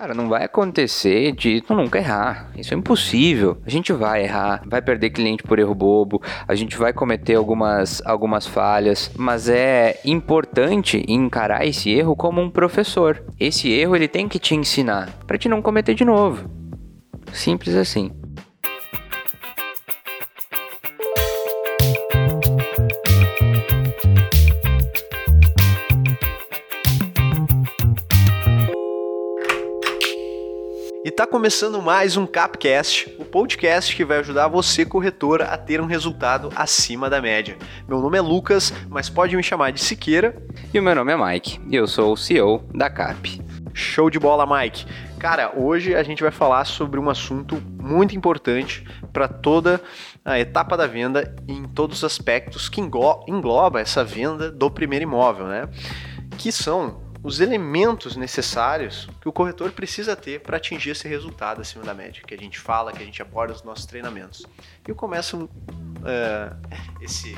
Cara, não vai acontecer de tu nunca errar. Isso é impossível. A gente vai errar, vai perder cliente por erro bobo, a gente vai cometer algumas, algumas falhas, mas é importante encarar esse erro como um professor. Esse erro ele tem que te ensinar para te não cometer de novo. Simples assim. Está começando mais um Capcast, o podcast que vai ajudar você, corretora, a ter um resultado acima da média. Meu nome é Lucas, mas pode me chamar de Siqueira. E o meu nome é Mike, e eu sou o CEO da Cap. Show de bola, Mike. Cara, hoje a gente vai falar sobre um assunto muito importante para toda a etapa da venda em todos os aspectos que engloba essa venda do primeiro imóvel, né? Que são os elementos necessários que o corretor precisa ter para atingir esse resultado acima da média, que a gente fala, que a gente aborda nos nossos treinamentos. E eu começo uh, esse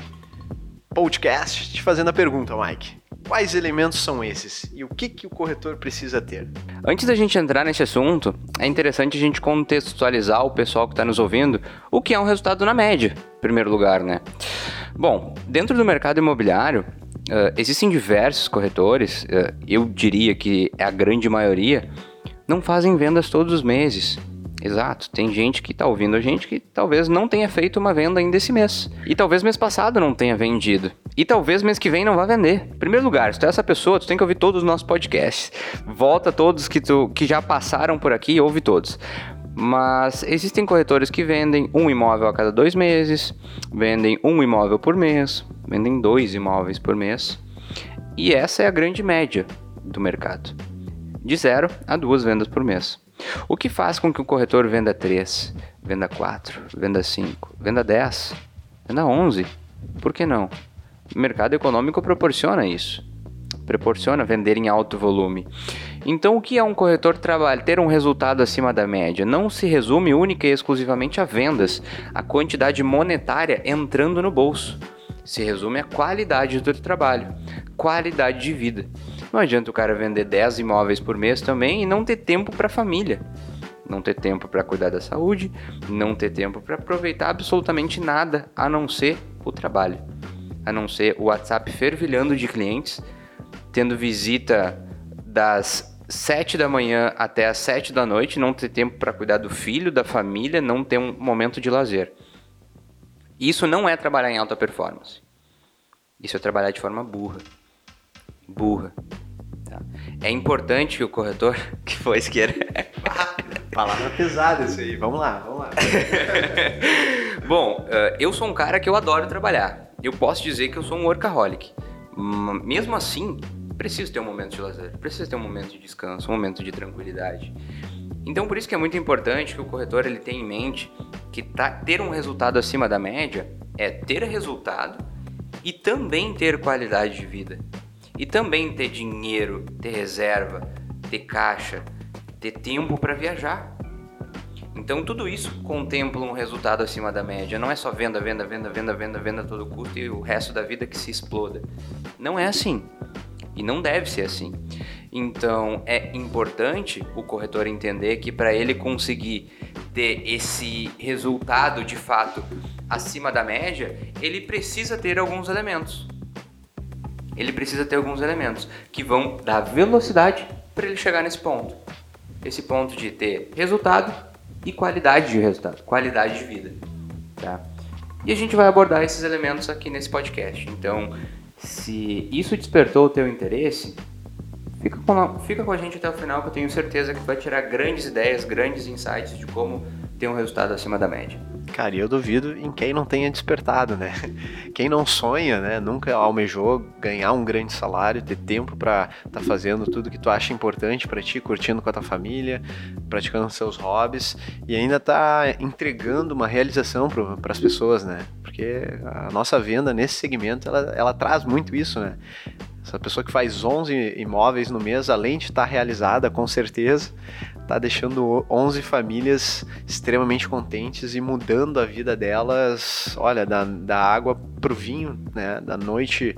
podcast te fazendo a pergunta, Mike. Quais elementos são esses e o que, que o corretor precisa ter? Antes da gente entrar nesse assunto, é interessante a gente contextualizar o pessoal que está nos ouvindo o que é um resultado na média, em primeiro lugar, né? Bom, dentro do mercado imobiliário, Uh, existem diversos corretores, uh, eu diria que é a grande maioria, não fazem vendas todos os meses. Exato, tem gente que está ouvindo a gente que talvez não tenha feito uma venda ainda esse mês. E talvez mês passado não tenha vendido. E talvez mês que vem não vá vender. Em primeiro lugar, se tu é essa pessoa, tu tem que ouvir todos os nossos podcasts. Volta todos que, tu, que já passaram por aqui e ouve todos. Mas existem corretores que vendem um imóvel a cada dois meses, vendem um imóvel por mês, vendem dois imóveis por mês. E essa é a grande média do mercado. De zero a duas vendas por mês. O que faz com que o corretor venda três, venda quatro, venda cinco, venda dez, venda onze? Por que não? O mercado econômico proporciona isso. Proporciona vender em alto volume. Então, o que é um corretor trabalho ter um resultado acima da média? Não se resume única e exclusivamente a vendas, a quantidade monetária entrando no bolso. Se resume à qualidade do trabalho, qualidade de vida. Não adianta o cara vender 10 imóveis por mês também e não ter tempo para a família. Não ter tempo para cuidar da saúde, não ter tempo para aproveitar absolutamente nada a não ser o trabalho. A não ser o WhatsApp fervilhando de clientes, tendo visita das 7 da manhã até as 7 da noite, não ter tempo para cuidar do filho, da família, não ter um momento de lazer. Isso não é trabalhar em alta performance. Isso é trabalhar de forma burra. Burra. Tá? É importante que o corretor. Que foi, esquerda. Palavra pesada isso aí. Vamos lá, vamos lá. Bom, eh, eu sou um cara que eu adoro trabalhar. Eu posso dizer que eu sou um workaholic. Mesmo assim, preciso ter um momento de lazer, preciso ter um momento de descanso, um momento de tranquilidade. Então, por isso que é muito importante que o corretor ele tenha em mente que tá, ter um resultado acima da média é ter resultado e também ter qualidade de vida. E também ter dinheiro, ter reserva, ter caixa, ter tempo para viajar. Então tudo isso contempla um resultado acima da média. Não é só venda, venda, venda, venda, venda, venda a todo custo e o resto da vida que se exploda. Não é assim. E não deve ser assim. Então é importante o corretor entender que para ele conseguir ter esse resultado de fato acima da média, ele precisa ter alguns elementos. Ele precisa ter alguns elementos que vão dar velocidade para ele chegar nesse ponto. Esse ponto de ter resultado e qualidade de resultado, qualidade de vida, tá? E a gente vai abordar esses elementos aqui nesse podcast. Então, se isso despertou o teu interesse, fica com, a, fica com a gente até o final que eu tenho certeza que vai tirar grandes ideias, grandes insights de como ter um resultado acima da média. Cara, eu duvido em quem não tenha despertado, né? Quem não sonha, né? Nunca almejou ganhar um grande salário, ter tempo para estar tá fazendo tudo que tu acha importante para ti, curtindo com a tua família, praticando seus hobbies e ainda tá entregando uma realização para as pessoas, né? Porque a nossa venda nesse segmento ela, ela traz muito isso, né? Essa pessoa que faz 11 imóveis no mês, além de estar tá realizada, com certeza, está deixando 11 famílias extremamente contentes e mudando a vida delas, olha, da, da água pro vinho, né? Da noite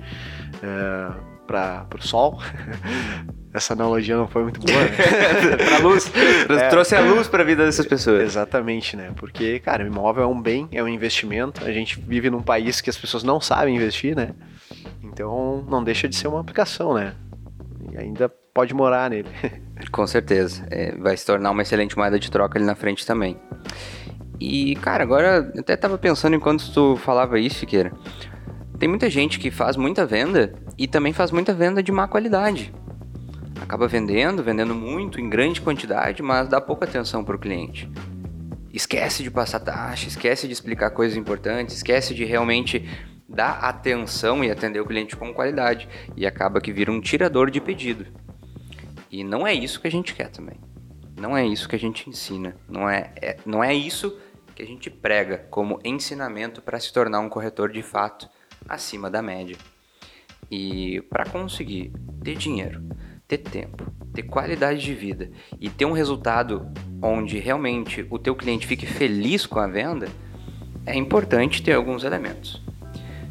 é, para o sol. Essa analogia não foi muito boa, né? pra luz. É, trouxe a luz para a vida dessas pessoas. Exatamente, né? Porque, cara, o imóvel é um bem, é um investimento. A gente vive num país que as pessoas não sabem investir, né? Então, não deixa de ser uma aplicação, né? E ainda pode morar nele. Com certeza. É, vai se tornar uma excelente moeda de troca ali na frente também. E, cara, agora até tava pensando enquanto tu falava isso, Fiqueira. Tem muita gente que faz muita venda e também faz muita venda de má qualidade. Acaba vendendo, vendendo muito, em grande quantidade, mas dá pouca atenção para o cliente. Esquece de passar taxa, esquece de explicar coisas importantes, esquece de realmente dar atenção e atender o cliente com qualidade. E acaba que vira um tirador de pedido. E não é isso que a gente quer também. Não é isso que a gente ensina. Não é, é não é isso que a gente prega como ensinamento para se tornar um corretor de fato acima da média. E para conseguir ter dinheiro, ter tempo, ter qualidade de vida e ter um resultado onde realmente o teu cliente fique feliz com a venda, é importante ter alguns elementos.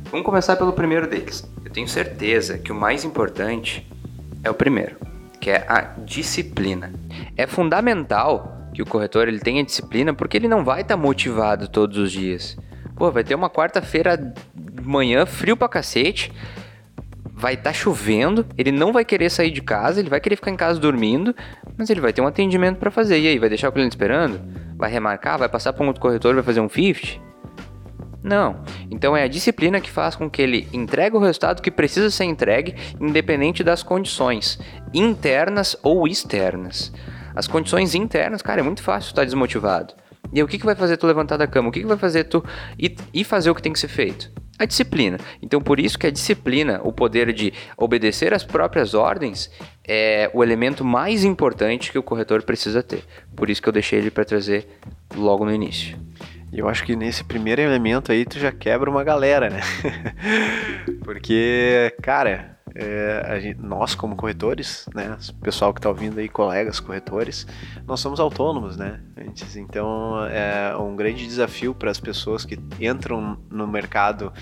Vamos começar pelo primeiro deles. Eu tenho certeza que o mais importante é o primeiro, que é a disciplina. É fundamental que o corretor ele tenha disciplina porque ele não vai estar tá motivado todos os dias. Pô, vai ter uma quarta-feira manhã frio pra cacete, vai estar tá chovendo, ele não vai querer sair de casa, ele vai querer ficar em casa dormindo, mas ele vai ter um atendimento para fazer. E aí, vai deixar o cliente esperando? Vai remarcar? Vai passar para um outro corretor? Vai fazer um 50? Não. Então é a disciplina que faz com que ele entregue o resultado que precisa ser entregue, independente das condições internas ou externas. As condições internas, cara, é muito fácil estar desmotivado. E aí, o que, que vai fazer tu levantar da cama? O que, que vai fazer tu ir, ir fazer o que tem que ser feito? A disciplina. Então, por isso que a disciplina, o poder de obedecer às próprias ordens, é o elemento mais importante que o corretor precisa ter. Por isso que eu deixei ele para trazer logo no início. E eu acho que nesse primeiro elemento aí tu já quebra uma galera, né? Porque, cara, é, gente, nós como corretores, né, pessoal que está ouvindo aí, colegas corretores, nós somos autônomos, né? Então é um grande desafio para as pessoas que entram no mercado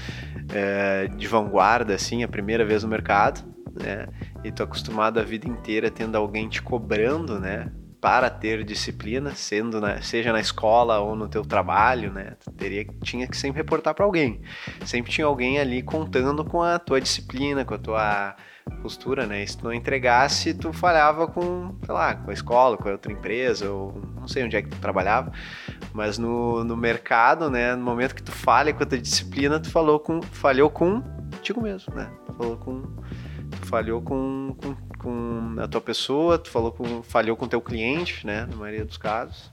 é, de vanguarda, assim, a primeira vez no mercado, né? E tô acostumado a vida inteira tendo alguém te cobrando, né? Para ter disciplina, sendo na, seja na escola ou no teu trabalho, né? Teria tinha que sempre reportar para alguém. Sempre tinha alguém ali contando com a tua disciplina, com a tua postura, né? E se tu não entregasse, tu falhava com, sei lá, com a escola, com a outra empresa, ou não sei onde é que tu trabalhava, mas no, no mercado, né? No momento que tu falha com a tua disciplina, tu falou com, falhou com contigo mesmo, né? Tu falou com, tu falhou com, com com a tua pessoa, tu falou com, falhou com teu cliente, né, na maioria dos casos.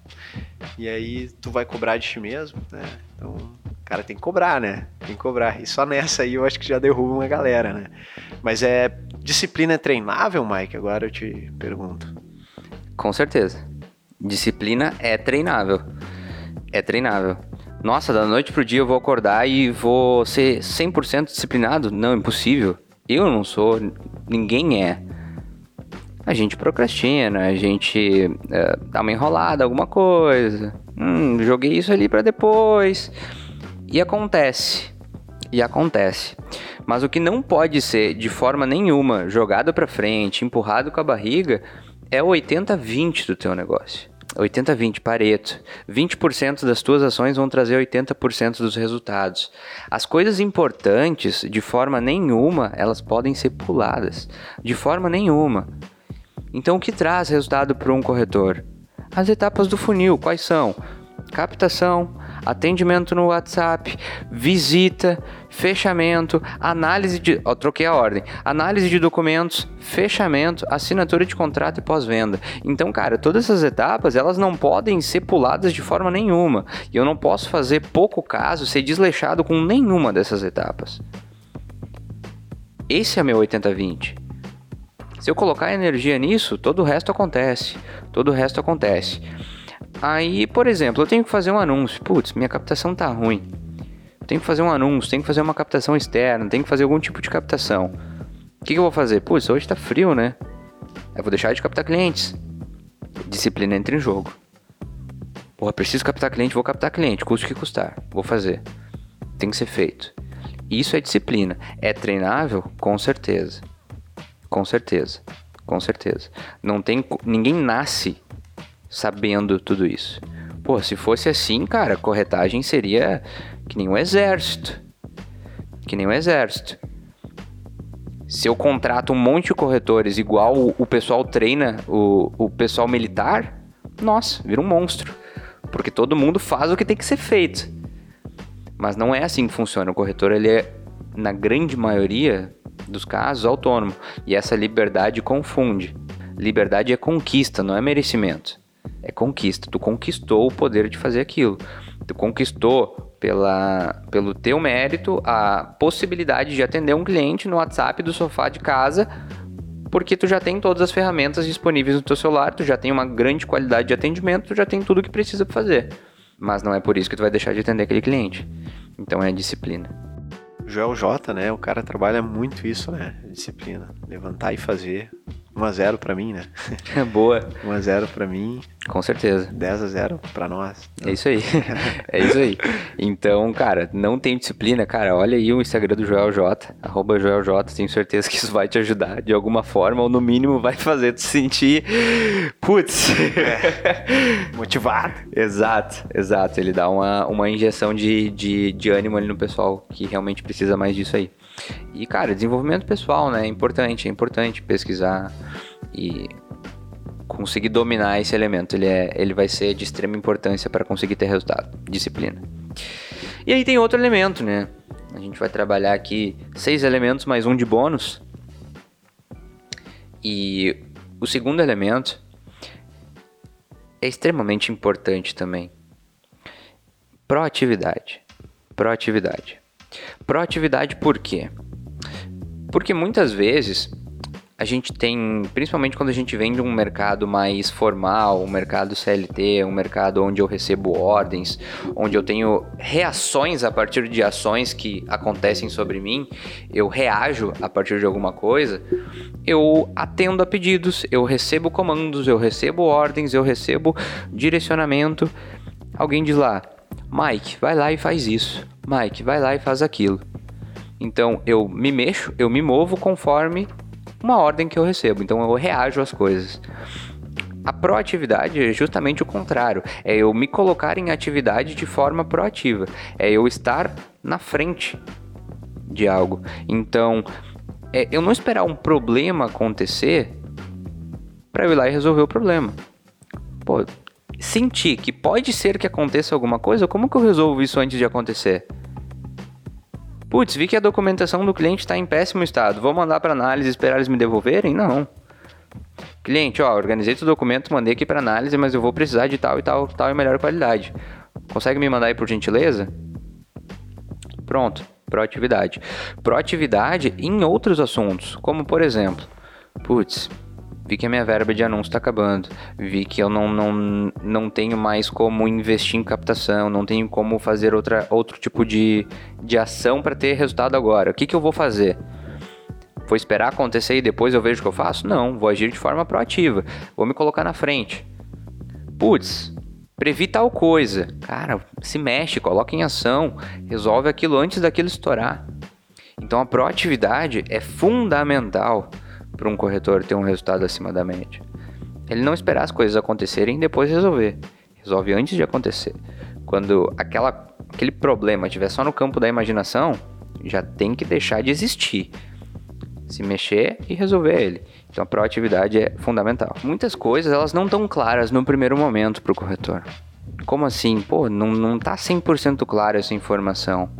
E aí tu vai cobrar de ti mesmo, né? Então, cara, tem que cobrar, né? Tem que cobrar. E só nessa aí eu acho que já derruba uma galera, né? Mas é disciplina é treinável, Mike? Agora eu te pergunto. Com certeza. Disciplina é treinável. É treinável. Nossa, da noite pro dia eu vou acordar e vou ser 100% disciplinado? Não, impossível. Eu não sou, ninguém é a gente procrastina, a gente uh, dá uma enrolada, alguma coisa. Hum, joguei isso ali para depois. E acontece. E acontece. Mas o que não pode ser de forma nenhuma jogado para frente, empurrado com a barriga, é o 80-20 do teu negócio. 80-20, Pareto. 20% das tuas ações vão trazer 80% dos resultados. As coisas importantes, de forma nenhuma, elas podem ser puladas. De forma nenhuma. Então, o que traz resultado para um corretor? As etapas do funil, quais são? Captação, atendimento no WhatsApp, visita, fechamento, análise de. Ó, troquei a ordem. Análise de documentos, fechamento, assinatura de contrato e pós-venda. Então, cara, todas essas etapas elas não podem ser puladas de forma nenhuma. E eu não posso fazer pouco caso, ser desleixado com nenhuma dessas etapas. Esse é meu 80-20. Se eu colocar energia nisso, todo o resto acontece. Todo o resto acontece. Aí, por exemplo, eu tenho que fazer um anúncio. Putz, minha captação tá ruim. tenho que fazer um anúncio, tenho que fazer uma captação externa, tenho que fazer algum tipo de captação. O que, que eu vou fazer? Putz, hoje tá frio, né? Eu vou deixar de captar clientes. Disciplina entra em jogo. Porra, preciso captar cliente, vou captar cliente, custo que custar. Vou fazer. Tem que ser feito. Isso é disciplina. É treinável? Com certeza. Com certeza. Com certeza. Não tem ninguém nasce sabendo tudo isso. Pô, se fosse assim, cara, corretagem seria que nem um exército. Que nem um exército. Se eu contrato um monte de corretores igual o, o pessoal treina o, o pessoal militar, nossa, vira um monstro. Porque todo mundo faz o que tem que ser feito. Mas não é assim que funciona. O corretor, ele é, na grande maioria dos casos, autônomo. E essa liberdade confunde. Liberdade é conquista, não é merecimento. É conquista. Tu conquistou o poder de fazer aquilo. Tu conquistou pela, pelo teu mérito a possibilidade de atender um cliente no WhatsApp do sofá de casa, porque tu já tem todas as ferramentas disponíveis no teu celular, tu já tem uma grande qualidade de atendimento, tu já tem tudo que precisa fazer. Mas não é por isso que tu vai deixar de atender aquele cliente. Então é a disciplina. Joel J, né? O cara trabalha muito isso, né? Disciplina. Levantar e fazer. 1x0 pra mim, né? Boa. 1x0 pra mim. Com certeza. 10x0 pra nós. É isso aí. é isso aí. Então, cara, não tem disciplina, cara. Olha aí o Instagram do Joel J, arroba Joel J. Tenho certeza que isso vai te ajudar de alguma forma, ou no mínimo vai fazer tu sentir. Putz! É. Motivado. exato, exato. Ele dá uma, uma injeção de, de, de ânimo ali no pessoal que realmente precisa mais disso aí. E, cara, desenvolvimento pessoal, né? É importante, é importante pesquisar e conseguir dominar esse elemento. Ele, é, ele vai ser de extrema importância para conseguir ter resultado. Disciplina. E aí tem outro elemento, né? A gente vai trabalhar aqui seis elementos mais um de bônus. E o segundo elemento é extremamente importante também. Proatividade. Proatividade. Proatividade por quê? Porque muitas vezes a gente tem, principalmente quando a gente vem de um mercado mais formal, um mercado CLT, um mercado onde eu recebo ordens, onde eu tenho reações a partir de ações que acontecem sobre mim, eu reajo a partir de alguma coisa, eu atendo a pedidos, eu recebo comandos, eu recebo ordens, eu recebo direcionamento. Alguém diz lá, Mike, vai lá e faz isso. Mike, vai lá e faz aquilo. Então eu me mexo, eu me movo conforme uma ordem que eu recebo. Então eu reajo às coisas. A proatividade é justamente o contrário. É eu me colocar em atividade de forma proativa. É eu estar na frente de algo. Então, é eu não esperar um problema acontecer para eu ir lá e resolver o problema. Pô, sentir que pode ser que aconteça alguma coisa, como que eu resolvo isso antes de acontecer? Putz, vi que a documentação do cliente está em péssimo estado. Vou mandar para análise e esperar eles me devolverem? Não. Cliente, ó, organizei o documento, mandei aqui para análise, mas eu vou precisar de tal e tal, tal e melhor qualidade. Consegue me mandar aí por gentileza? Pronto, proatividade. Proatividade em outros assuntos, como por exemplo, putz, vi que a minha verba de anúncio está acabando, vi que eu não, não, não tenho mais como investir em captação, não tenho como fazer outra, outro tipo de, de ação para ter resultado agora. O que, que eu vou fazer? Vou esperar acontecer e depois eu vejo o que eu faço? Não, vou agir de forma proativa, vou me colocar na frente. Putz, previ tal coisa. Cara, se mexe, coloca em ação, resolve aquilo antes daquilo estourar. Então a proatividade é fundamental para um corretor ter um resultado acima da média. Ele não esperar as coisas acontecerem e depois resolver. Resolve antes de acontecer. Quando aquela, aquele problema estiver só no campo da imaginação, já tem que deixar de existir. Se mexer e resolver ele. Então a proatividade é fundamental. Muitas coisas elas não estão claras no primeiro momento para o corretor. Como assim? Pô, não, não tá 100% clara essa informação.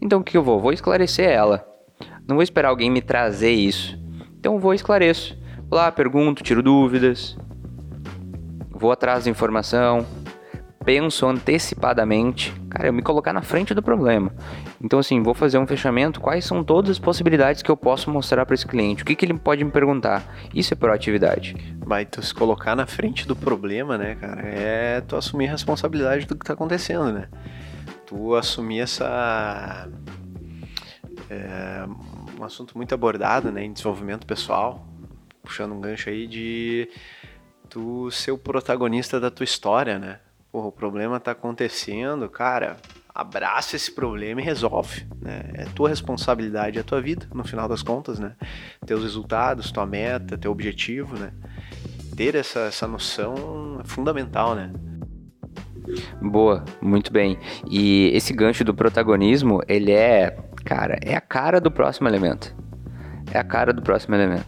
Então o que eu vou? Vou esclarecer ela. Não vou esperar alguém me trazer isso. Então vou esclareço. Vou lá, pergunto, tiro dúvidas, vou atrás da informação, penso antecipadamente, cara, eu me colocar na frente do problema. Então, assim, vou fazer um fechamento, quais são todas as possibilidades que eu posso mostrar para esse cliente? O que, que ele pode me perguntar? Isso é proatividade. Mas tu se colocar na frente do problema, né, cara, é tu assumir a responsabilidade do que tá acontecendo, né? Tu assumir essa. É, um assunto muito abordado né, em desenvolvimento pessoal, puxando um gancho aí de tu ser o protagonista da tua história, né? Porra, o problema tá acontecendo, cara, abraça esse problema e resolve. Né? É tua responsabilidade, é tua vida, no final das contas, né? Teus resultados, tua meta, teu objetivo, né? Ter essa, essa noção é fundamental, né? Boa, muito bem. E esse gancho do protagonismo, ele é, cara, é a cara do próximo elemento. É a cara do próximo elemento.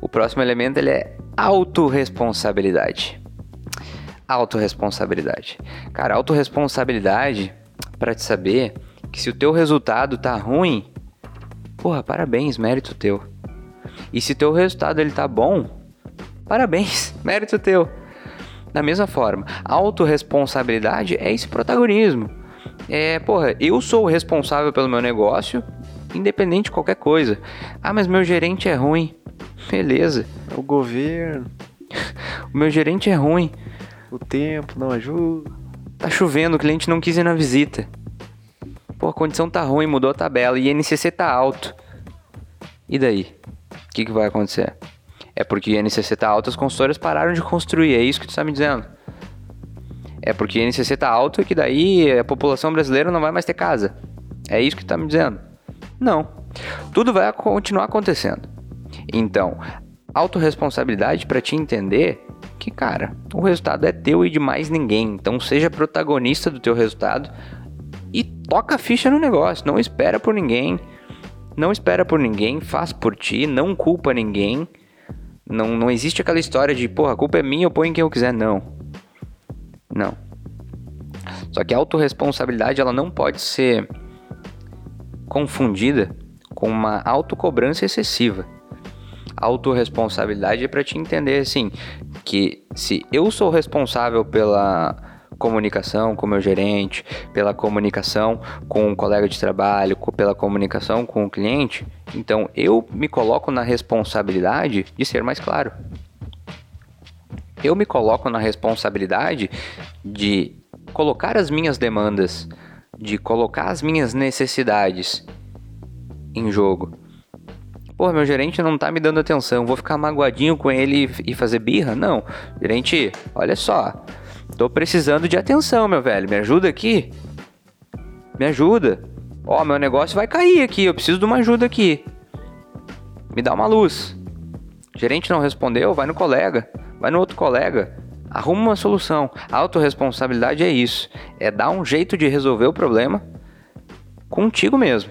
O próximo elemento ele é autorresponsabilidade. Autoresponsabilidade. Cara, autorresponsabilidade para te saber que se o teu resultado tá ruim, porra, parabéns, mérito teu. E se teu resultado ele tá bom, parabéns, mérito teu. Da mesma forma, autorresponsabilidade é esse protagonismo. É, porra, eu sou o responsável pelo meu negócio, independente de qualquer coisa. Ah, mas meu gerente é ruim. Beleza. É o governo. o meu gerente é ruim. O tempo não ajuda. Tá chovendo, o cliente não quis ir na visita. Pô, a condição tá ruim, mudou a tabela e INCC tá alto. E daí? O que, que vai acontecer? É porque INCC tá alto, as consultoras pararam de construir, é isso que tu tá me dizendo. É porque INCC tá alto e que daí a população brasileira não vai mais ter casa. É isso que tá me dizendo? Não. Tudo vai continuar acontecendo. Então, autorresponsabilidade para te entender que, cara, o resultado é teu e de mais ninguém. Então, seja protagonista do teu resultado e toca a ficha no negócio. Não espera por ninguém. Não espera por ninguém, faz por ti, não culpa ninguém. Não, não existe aquela história de, porra, a culpa é minha, eu ponho quem eu quiser. Não. Não. Só que a autorresponsabilidade, ela não pode ser confundida com uma autocobrança excessiva autorresponsabilidade é para te entender assim que se eu sou responsável pela comunicação com meu gerente, pela comunicação com um colega de trabalho, pela comunicação com o cliente, então eu me coloco na responsabilidade de ser mais claro. Eu me coloco na responsabilidade de colocar as minhas demandas, de colocar as minhas necessidades em jogo. Pô, meu gerente não tá me dando atenção, vou ficar magoadinho com ele e fazer birra? Não. Gerente, olha só. Tô precisando de atenção, meu velho. Me ajuda aqui. Me ajuda. Ó, meu negócio vai cair aqui, eu preciso de uma ajuda aqui. Me dá uma luz. gerente não respondeu, vai no colega, vai no outro colega. Arruma uma solução. A autorresponsabilidade é isso. É dar um jeito de resolver o problema contigo mesmo.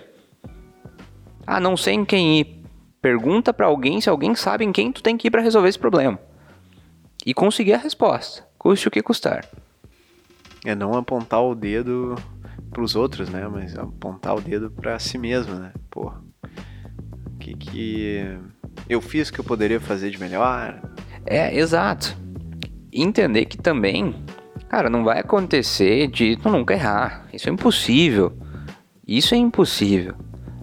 Ah, não sei em quem ir. Pergunta para alguém se alguém sabe em quem tu tem que ir para resolver esse problema. E conseguir a resposta, custe o que custar. É não apontar o dedo para os outros, né? Mas apontar o dedo para si mesmo, né? Pô, o que que eu fiz que eu poderia fazer de melhor? É, exato. Entender que também, cara, não vai acontecer de tu nunca errar. Isso é impossível. Isso é impossível.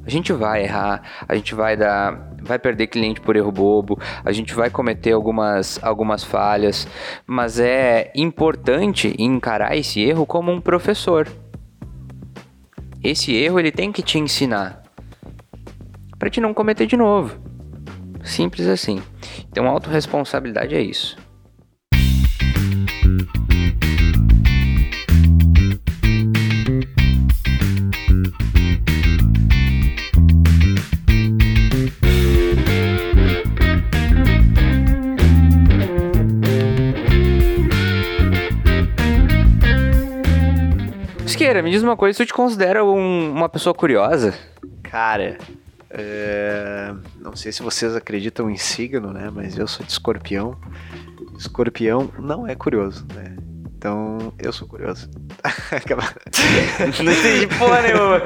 A gente vai errar, a gente vai dar, vai perder cliente por erro bobo, a gente vai cometer algumas, algumas falhas, mas é importante encarar esse erro como um professor. Esse erro ele tem que te ensinar para te não cometer de novo. Simples assim. Então, autorresponsabilidade é isso. Siqueira, me diz uma coisa, tu te considera um, uma pessoa curiosa? Cara, é... não sei se vocês acreditam em signo, né? Mas eu sou de escorpião. Escorpião não é curioso, né? Então, eu sou curioso. não entendi porra nenhuma.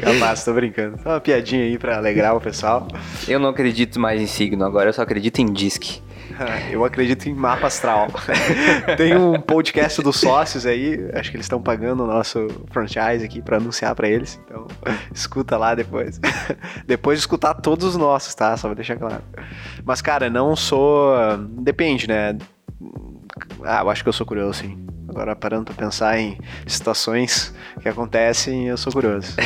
Capaz, tô brincando. Só uma piadinha aí pra alegrar o pessoal. Eu não acredito mais em signo, agora eu só acredito em disque. Eu acredito em mapa astral. Tem um podcast dos sócios aí, acho que eles estão pagando o nosso franchise aqui para anunciar para eles. Então, escuta lá depois. depois de escutar todos os nossos, tá? Só vou deixar claro. Mas, cara, não sou. Depende, né? Ah, eu acho que eu sou curioso, sim. Agora, parando pra pensar em situações que acontecem, eu sou curioso.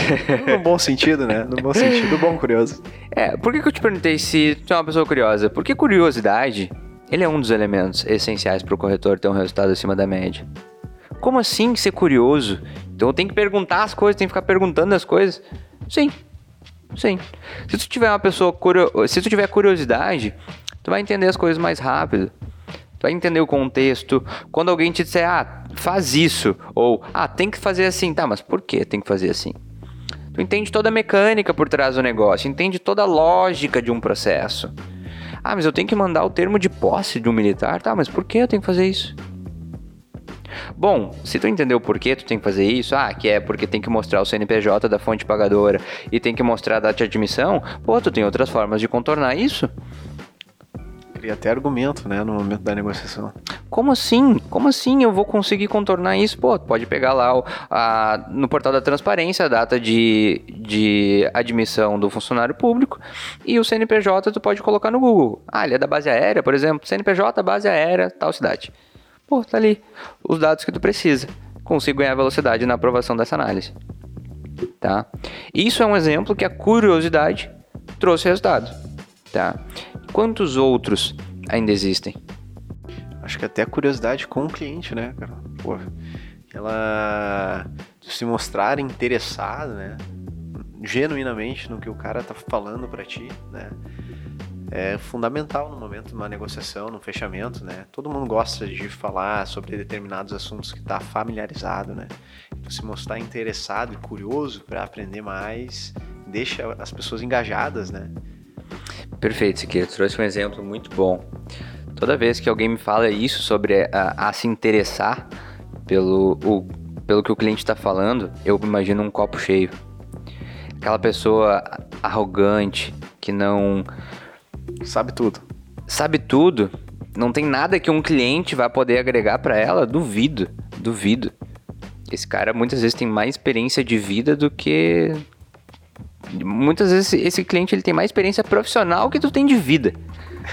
no bom sentido, né? No bom sentido, bom curioso. É, por que, que eu te perguntei se tu é uma pessoa curiosa? Porque curiosidade, ele é um dos elementos essenciais para o corretor ter um resultado acima da média. Como assim ser curioso? Então tenho que perguntar as coisas, tenho que ficar perguntando as coisas? Sim. Sim. Se tu tiver uma pessoa curio... se tu tiver curiosidade, tu vai entender as coisas mais rápido. Tu vai entender o contexto. Quando alguém te disser, ah, faz isso, ou ah, tem que fazer assim, tá, mas por que tem que fazer assim? Tu entende toda a mecânica por trás do negócio, entende toda a lógica de um processo. Ah, mas eu tenho que mandar o termo de posse de um militar, tá, mas por que eu tenho que fazer isso? Bom, se tu entendeu por que tu tem que fazer isso, ah, que é porque tem que mostrar o CNPJ da fonte pagadora e tem que mostrar a data de admissão, pô, tu tem outras formas de contornar isso. Cria até argumento, né, no momento da negociação. Como assim? Como assim eu vou conseguir contornar isso? Pô, pode pegar lá o, a, no portal da transparência a data de, de admissão do funcionário público e o CNPJ tu pode colocar no Google. Ah, ele é da base aérea, por exemplo, CNPJ, base aérea, tal cidade. Pô, tá ali os dados que tu precisa. Consigo ganhar velocidade na aprovação dessa análise. Tá? Isso é um exemplo que a curiosidade trouxe resultado. Tá? Quantos outros ainda existem? Acho que até a curiosidade com o cliente, né, cara? Pô, ela se mostrar interessado, né? Genuinamente no que o cara tá falando para ti, né? é fundamental no momento de uma negociação, no fechamento, né? Todo mundo gosta de falar sobre determinados assuntos que está familiarizado, né? Então, se mostrar interessado e curioso para aprender mais, deixa as pessoas engajadas, né? Perfeito, Siqueira. Trouxe um exemplo muito bom. Toda vez que alguém me fala isso sobre a, a se interessar pelo, o, pelo que o cliente está falando, eu imagino um copo cheio. Aquela pessoa arrogante que não Sabe tudo. Sabe tudo. Não tem nada que um cliente vai poder agregar para ela. Duvido. Duvido. Esse cara muitas vezes tem mais experiência de vida do que. Muitas vezes esse cliente ele tem mais experiência profissional que tu tem de vida.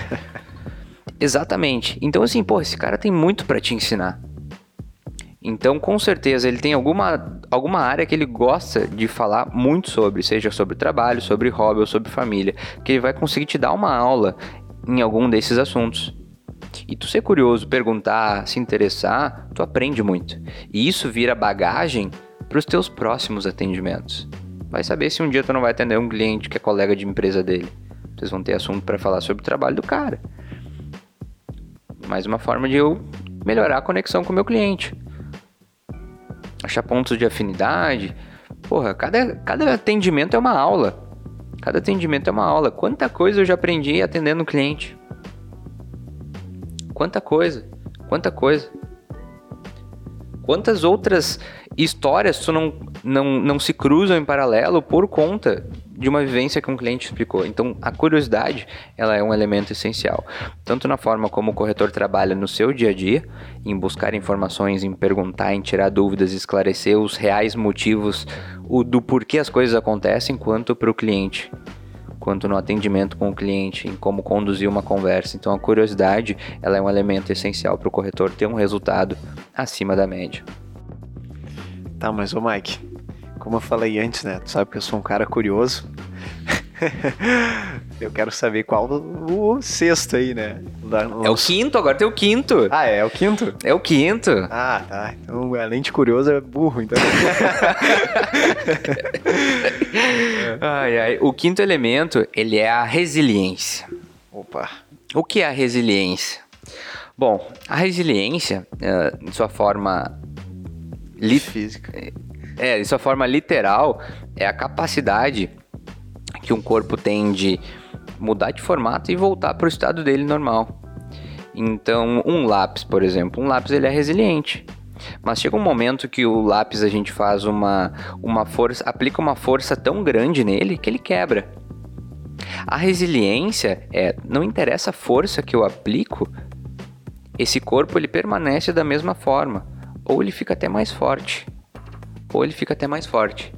Exatamente. Então, assim, pô, esse cara tem muito para te ensinar. Então, com certeza, ele tem alguma, alguma área que ele gosta de falar muito sobre, seja sobre trabalho, sobre hobby ou sobre família, que ele vai conseguir te dar uma aula em algum desses assuntos. E tu ser curioso, perguntar, se interessar, tu aprende muito. E isso vira bagagem para os teus próximos atendimentos. Vai saber se um dia tu não vai atender um cliente que é colega de empresa dele. Vocês vão ter assunto para falar sobre o trabalho do cara. Mais uma forma de eu melhorar a conexão com o meu cliente achar pontos de afinidade. Porra, cada, cada atendimento é uma aula. Cada atendimento é uma aula. Quanta coisa eu já aprendi atendendo um cliente. Quanta coisa. Quanta coisa. Quantas outras histórias tu não, não, não se cruzam em paralelo por conta de uma vivência que um cliente explicou. Então, a curiosidade, ela é um elemento essencial, tanto na forma como o corretor trabalha no seu dia a dia, em buscar informações, em perguntar, em tirar dúvidas, esclarecer os reais motivos o, do porquê as coisas acontecem, quanto para o cliente quanto no atendimento com o cliente, em como conduzir uma conversa. Então a curiosidade, ela é um elemento essencial para o corretor ter um resultado acima da média. Tá, mas o Mike, como eu falei antes, né? Tu sabe que eu sou um cara curioso. eu quero saber qual o, sexto aí, né? É o quinto, agora tem o quinto. Ah, é, é o quinto? É o quinto. Ah, tá. Então, além de curioso, é burro, então. ai, ai. O quinto elemento, ele é a resiliência. Opa. O que é a resiliência? Bom, a resiliência, uh, em sua forma física é, de sua forma literal, é a capacidade que um corpo tem de mudar de formato e voltar para o estado dele normal. Então, um lápis, por exemplo, um lápis ele é resiliente. Mas chega um momento que o lápis a gente faz uma, uma força, aplica uma força tão grande nele que ele quebra. A resiliência é, não interessa a força que eu aplico, esse corpo ele permanece da mesma forma, ou ele fica até mais forte ou ele fica até mais forte.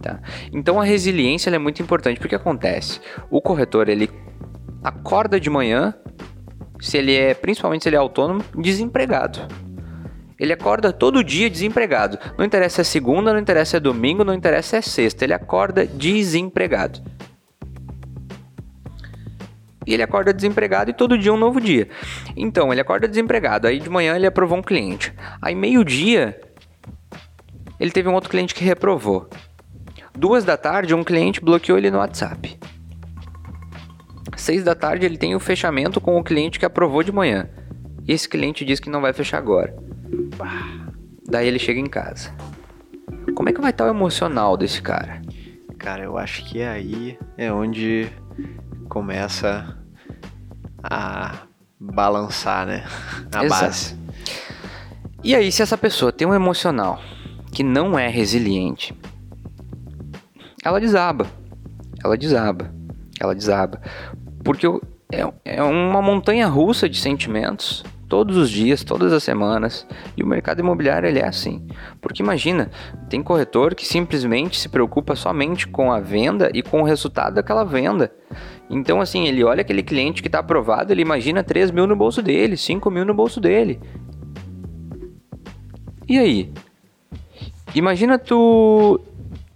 Tá? Então a resiliência é muito importante porque acontece. O corretor ele acorda de manhã, se ele é principalmente se ele é autônomo, desempregado. Ele acorda todo dia desempregado. Não interessa se é segunda, não interessa se é domingo, não interessa se é sexta. Ele acorda desempregado. E ele acorda desempregado e todo dia é um novo dia. Então, ele acorda desempregado, aí de manhã ele aprovou um cliente. Aí meio-dia, ele teve um outro cliente que reprovou. Duas da tarde, um cliente bloqueou ele no WhatsApp. Seis da tarde, ele tem o fechamento com o cliente que aprovou de manhã. E esse cliente diz que não vai fechar agora. Daí ele chega em casa. Como é que vai estar o emocional desse cara? Cara, eu acho que aí é onde começa a balançar, né? A Exato. base. E aí, se essa pessoa tem um emocional que não é resiliente, ela desaba. Ela desaba. Ela desaba. Porque é, é uma montanha russa de sentimentos todos os dias, todas as semanas. E o mercado imobiliário ele é assim. Porque imagina, tem corretor que simplesmente se preocupa somente com a venda e com o resultado daquela venda. Então, assim, ele olha aquele cliente que está aprovado, ele imagina 3 mil no bolso dele, 5 mil no bolso dele. E aí? Imagina tu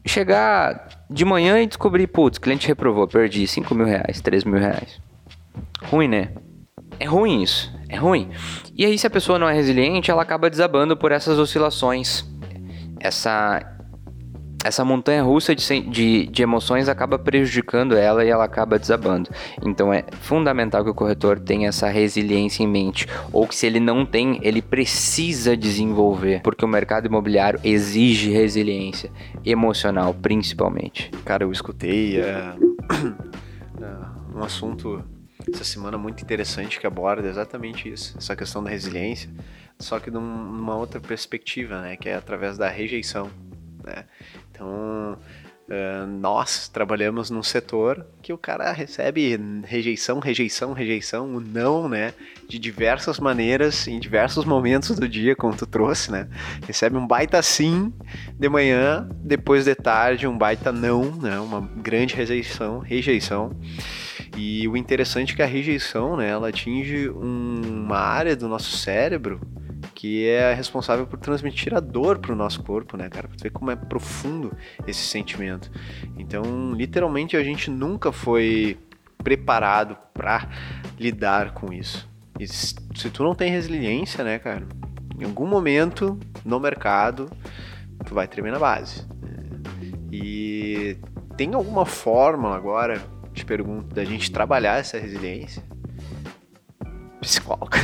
chegar de manhã e descobrir, putz, cliente reprovou, perdi 5 mil reais, 3 mil reais. Ruim, né? É ruim isso, é ruim. E aí, se a pessoa não é resiliente, ela acaba desabando por essas oscilações. Essa essa montanha russa de, de, de emoções acaba prejudicando ela e ela acaba desabando. Então é fundamental que o corretor tenha essa resiliência em mente. Ou que se ele não tem, ele precisa desenvolver. Porque o mercado imobiliário exige resiliência emocional, principalmente. Cara, eu escutei é, é, um assunto essa semana muito interessante que aborda exatamente isso, essa questão da resiliência, só que num- numa outra perspectiva, né, que é através da rejeição, né? Então, é, nós trabalhamos num setor que o cara recebe rejeição, rejeição, rejeição, o não, né, de diversas maneiras, em diversos momentos do dia, como tu trouxe, né? Recebe um baita sim de manhã, depois de tarde um baita não, né? Uma grande rejeição, rejeição. E o interessante é que a rejeição, né, ela atinge um- uma área do nosso cérebro que é responsável por transmitir a dor para o nosso corpo, né, cara? Pra ver como é profundo esse sentimento. Então, literalmente, a gente nunca foi preparado para lidar com isso. E se tu não tem resiliência, né, cara, em algum momento no mercado tu vai tremer na base. E tem alguma forma agora, te pergunto, da gente trabalhar essa resiliência? Psicólogo.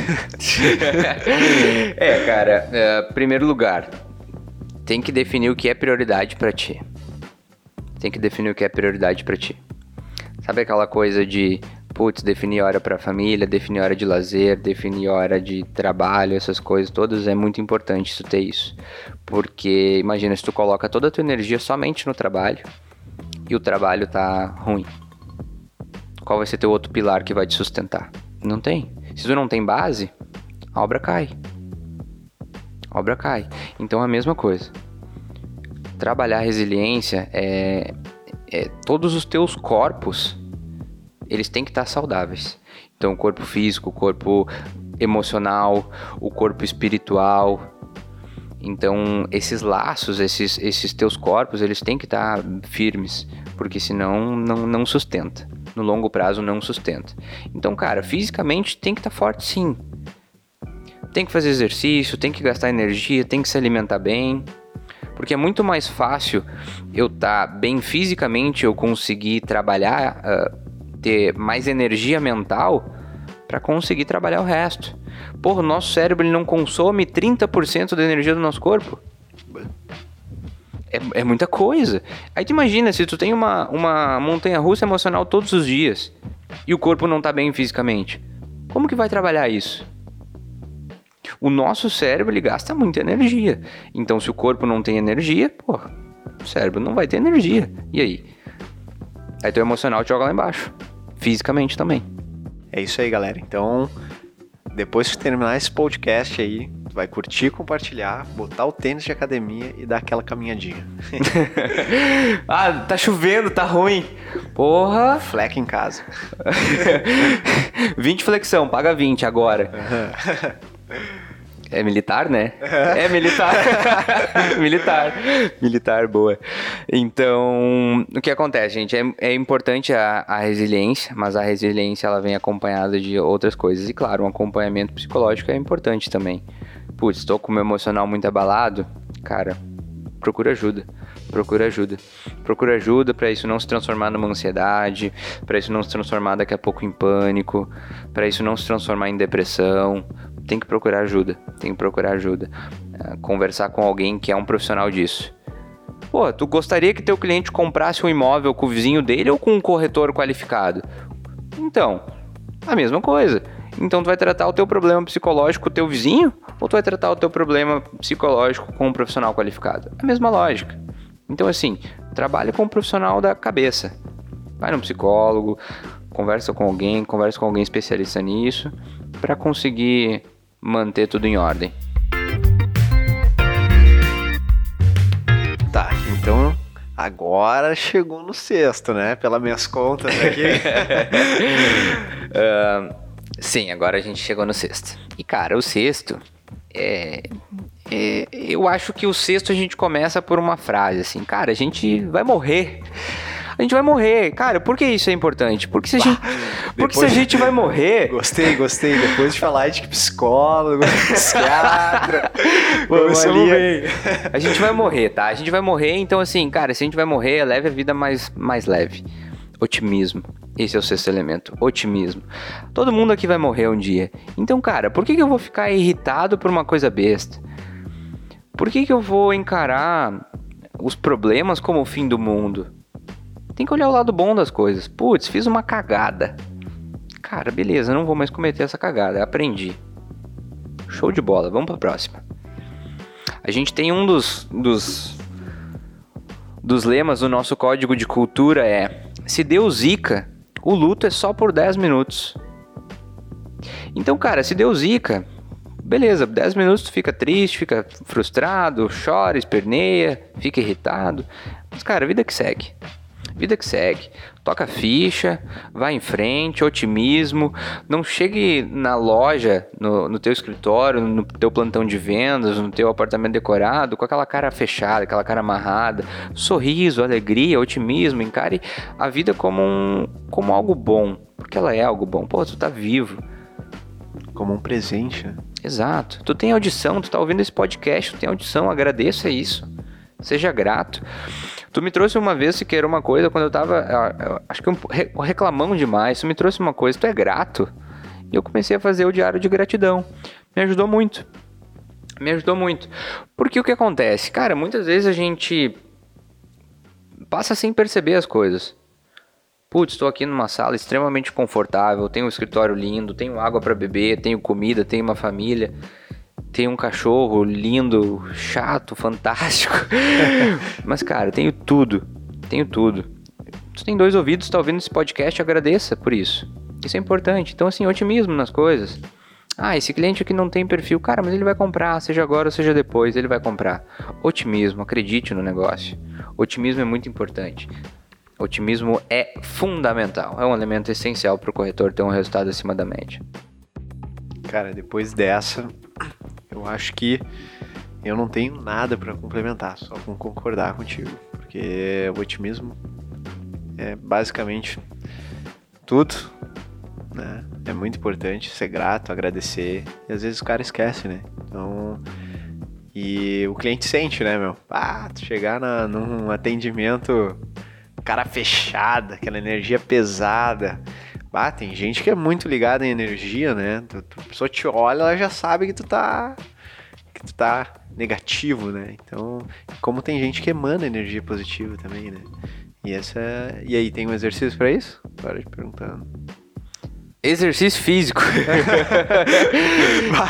é, cara, é, primeiro lugar, tem que definir o que é prioridade pra ti. Tem que definir o que é prioridade pra ti. Sabe aquela coisa de, putz, definir hora pra família, definir hora de lazer, definir hora de trabalho, essas coisas todas, é muito importante tu ter isso. Porque imagina se tu coloca toda a tua energia somente no trabalho e o trabalho tá ruim. Qual vai ser teu outro pilar que vai te sustentar? Não tem. Se tu não tem base, a obra cai. A obra cai. Então é a mesma coisa. Trabalhar resiliência é, é todos os teus corpos eles têm que estar saudáveis. Então o corpo físico, o corpo emocional, o corpo espiritual. Então esses laços, esses, esses teus corpos, eles têm que estar firmes, porque senão não, não sustenta. No longo prazo não sustenta. Então, cara, fisicamente tem que estar forte sim. Tem que fazer exercício, tem que gastar energia, tem que se alimentar bem. Porque é muito mais fácil eu estar bem fisicamente, eu conseguir trabalhar, ah, ter mais energia mental para conseguir trabalhar o resto. Porra, o nosso cérebro ele não consome 30% da energia do nosso corpo. É, é muita coisa. Aí tu imagina, se tu tem uma, uma montanha russa emocional todos os dias e o corpo não tá bem fisicamente, como que vai trabalhar isso? O nosso cérebro ele gasta muita energia. Então, se o corpo não tem energia, pô, o cérebro não vai ter energia. E aí? Aí teu emocional te joga lá embaixo. Fisicamente também. É isso aí, galera. Então, depois que terminar esse podcast aí, tu vai curtir, compartilhar, botar o tênis de academia e dar aquela caminhadinha. ah, tá chovendo, tá ruim. Porra. Fleca em casa. 20 flexão, paga 20 agora. É militar, né? É, militar. militar. Militar, boa. Então, o que acontece, gente? É, é importante a, a, resiliência, mas a resiliência ela vem acompanhada de outras coisas. E claro, um acompanhamento psicológico é importante também. Putz, estou com o meu emocional muito abalado. Cara, procura ajuda procura ajuda. Procura ajuda para isso não se transformar numa ansiedade, para isso não se transformar daqui a pouco em pânico, para isso não se transformar em depressão, tem que procurar ajuda, tem que procurar ajuda. Uh, conversar com alguém que é um profissional disso. Pô, tu gostaria que teu cliente comprasse um imóvel com o vizinho dele ou com um corretor qualificado? Então, a mesma coisa. Então tu vai tratar o teu problema psicológico com o teu vizinho ou tu vai tratar o teu problema psicológico com um profissional qualificado? É a mesma lógica. Então assim, trabalha com um profissional da cabeça. Vai no psicólogo, conversa com alguém, conversa com alguém especialista nisso para conseguir manter tudo em ordem. Tá, então agora chegou no sexto, né? Pelas minhas contas aqui. uh, sim, agora a gente chegou no sexto. E cara, o sexto é, é, eu acho que o sexto a gente começa por uma frase assim, cara, a gente vai morrer a gente vai morrer. Cara, por que isso é importante? Porque se a gente, porque se a gente vai morrer. Gostei, gostei. Depois de falar de psicólogo, psiquiatra. Começamos bem. A gente vai morrer, tá? A gente vai morrer, então assim, cara, se a gente vai morrer, leve a vida mais, mais leve. Otimismo. Esse é o sexto elemento, otimismo. Todo mundo aqui vai morrer um dia. Então, cara, por que, que eu vou ficar irritado por uma coisa besta? Por que, que eu vou encarar os problemas como o fim do mundo? Tem que olhar o lado bom das coisas. Putz, fiz uma cagada. Cara, beleza, não vou mais cometer essa cagada. Aprendi. Show de bola, vamos pra próxima. A gente tem um dos, dos, dos lemas do nosso código de cultura é: se Deus zica, o luto é só por 10 minutos. Então, cara, se Deus zica, beleza, 10 minutos tu fica triste, fica frustrado, chora, esperneia, fica irritado. Mas, cara, vida que segue. Vida que segue. Toca ficha, vai em frente, otimismo. Não chegue na loja, no, no teu escritório, no teu plantão de vendas, no teu apartamento decorado, com aquela cara fechada, aquela cara amarrada. Sorriso, alegria, otimismo. Encare a vida como, um, como algo bom. Porque ela é algo bom. Pô, tu tá vivo. Como um presente, né? Exato. Tu tem audição, tu tá ouvindo esse podcast, tu tem audição, agradeça isso. Seja grato. Tu me trouxe uma vez, se queira uma coisa, quando eu tava. Acho que um, reclamando demais. Tu me trouxe uma coisa, tu é grato. E eu comecei a fazer o diário de gratidão. Me ajudou muito. Me ajudou muito. Porque o que acontece? Cara, muitas vezes a gente passa sem perceber as coisas. Putz, estou aqui numa sala extremamente confortável, tenho um escritório lindo, tenho água para beber, tenho comida, tenho uma família tem um cachorro lindo, chato, fantástico. Mas, cara, tenho tudo. Tenho tudo. Tu tem dois ouvidos, tá ouvindo esse podcast, agradeça por isso. Isso é importante. Então, assim, otimismo nas coisas. Ah, esse cliente aqui não tem perfil. Cara, mas ele vai comprar, seja agora ou seja depois, ele vai comprar. Otimismo, acredite no negócio. Otimismo é muito importante. Otimismo é fundamental, é um elemento essencial para o corretor ter um resultado acima da média. Cara, depois dessa, eu acho que eu não tenho nada para complementar, só com concordar contigo, porque o otimismo é basicamente tudo, né? É muito importante ser grato, agradecer, e às vezes o cara esquece, né? Então, e o cliente sente, né, meu? Ah, tu chegar na, num atendimento cara fechada, aquela energia pesada. Ah, tem gente que é muito ligada em energia, né? A pessoa te olha, ela já sabe que tu tá que tu tá negativo, né? Então, como tem gente que emana energia positiva também, né? E essa E aí, tem um exercício para isso? Agora te perguntando. Exercício físico.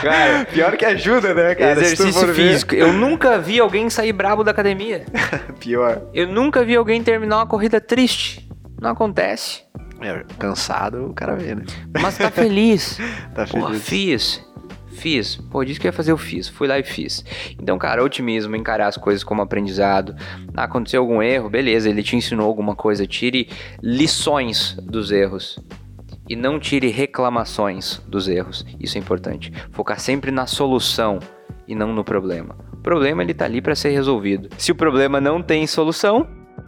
cara, pior que ajuda, né, cara? Exercício físico. Eu nunca vi alguém sair brabo da academia. pior. Eu nunca vi alguém terminar uma corrida triste. Não acontece. É, cansado o cara vê, né? Mas tá feliz. tá feliz. Porra, fiz. Fiz. Pô, disse que ia fazer, eu fiz. Fui lá e fiz. Então, cara, otimismo, encarar as coisas como aprendizado. Aconteceu algum erro, beleza, ele te ensinou alguma coisa. Tire lições dos erros. e não tire reclamações dos erros. Isso é importante. Focar sempre na solução e não no problema. O problema ele tá ali para ser resolvido. Se o problema não tem solução,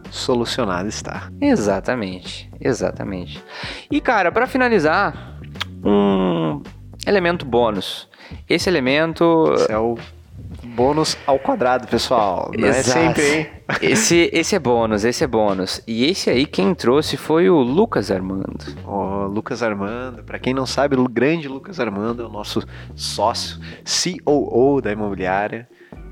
solucionado está. Exatamente, exatamente. E cara, para finalizar, um elemento bônus. Esse elemento Esse é o bônus ao quadrado, pessoal. Não Exato. é sempre, hein? Esse, esse é bônus, esse é bônus. E esse aí quem trouxe foi o Lucas Armando. O Lucas Armando, para quem não sabe, o grande Lucas Armando é o nosso sócio, COO da imobiliária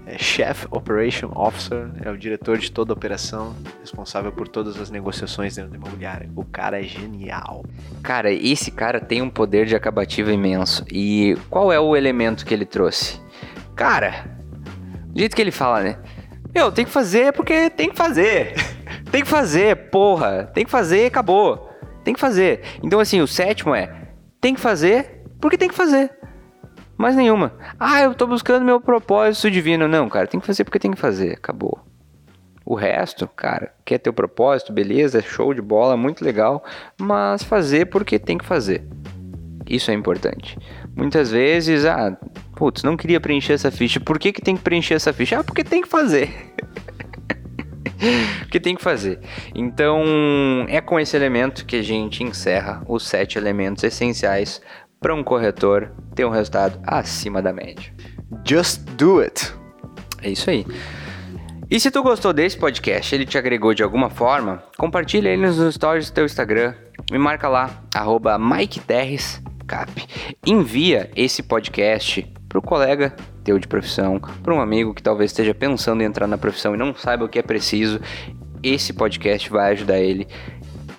é Chef Operation Officer, é o diretor de toda a operação, responsável por todas as negociações dentro da imobiliária. O cara é genial. Cara, esse cara tem um poder de acabativa imenso. E qual é o elemento que ele trouxe? Cara, do jeito que ele fala, né? Meu, tem que fazer porque tem que fazer. tem que fazer, porra. Tem que fazer, acabou. Tem que fazer. Então, assim, o sétimo é: tem que fazer porque tem que fazer. Mais nenhuma. Ah, eu tô buscando meu propósito divino. Não, cara, tem que fazer porque tem que fazer. Acabou. O resto, cara, quer ter o propósito, beleza, show de bola, muito legal, mas fazer porque tem que fazer. Isso é importante. Muitas vezes, ah, putz, não queria preencher essa ficha. Por que, que tem que preencher essa ficha? Ah, porque tem que fazer. porque tem que fazer. Então, é com esse elemento que a gente encerra os sete elementos essenciais para um corretor ter um resultado acima da média. Just do it. É isso aí. E se tu gostou desse podcast, ele te agregou de alguma forma, compartilha ele nos stories do teu Instagram, me marca lá, arroba MikeTerresCap. Envia esse podcast para o colega teu de profissão, para um amigo que talvez esteja pensando em entrar na profissão e não saiba o que é preciso. Esse podcast vai ajudar ele.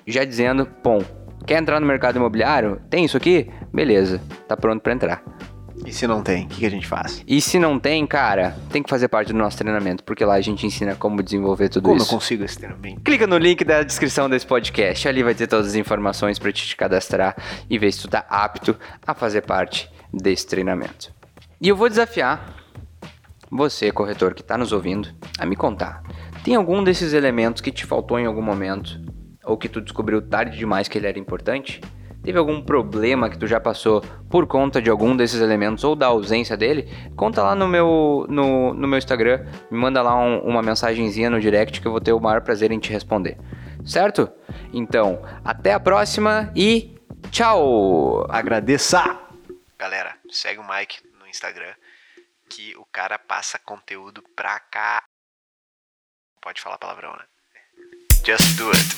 Já dizendo, bom, Quer entrar no mercado imobiliário? Tem isso aqui? Beleza, tá pronto para entrar. E se não tem, o que, que, a gente faz? E se não tem, cara, tem que fazer parte do nosso treinamento, porque lá a gente ensina como desenvolver tudo como isso. Como eu consigo esse treinamento? Clica no link da descrição desse podcast, ali vai ter todas as informações para te cadastrar e ver se tu tá apto a fazer parte desse treinamento. E eu vou desafiar você, corretor que está nos ouvindo, a me contar. Tem algum desses elementos que te faltou em algum momento ou que tu descobriu tarde demais que ele era importante? Teve algum problema que tu já passou por conta de algum desses elementos ou da ausência dele? Conta lá no meu, no, no meu Instagram, me manda lá um, uma mensagenzinha no direct que eu vou ter o maior prazer em te responder. Certo? Então, até a próxima e tchau! Agradeça! Galera, segue o Mike no Instagram que o cara passa conteúdo pra cá. Pode falar palavrão, né? Just do it.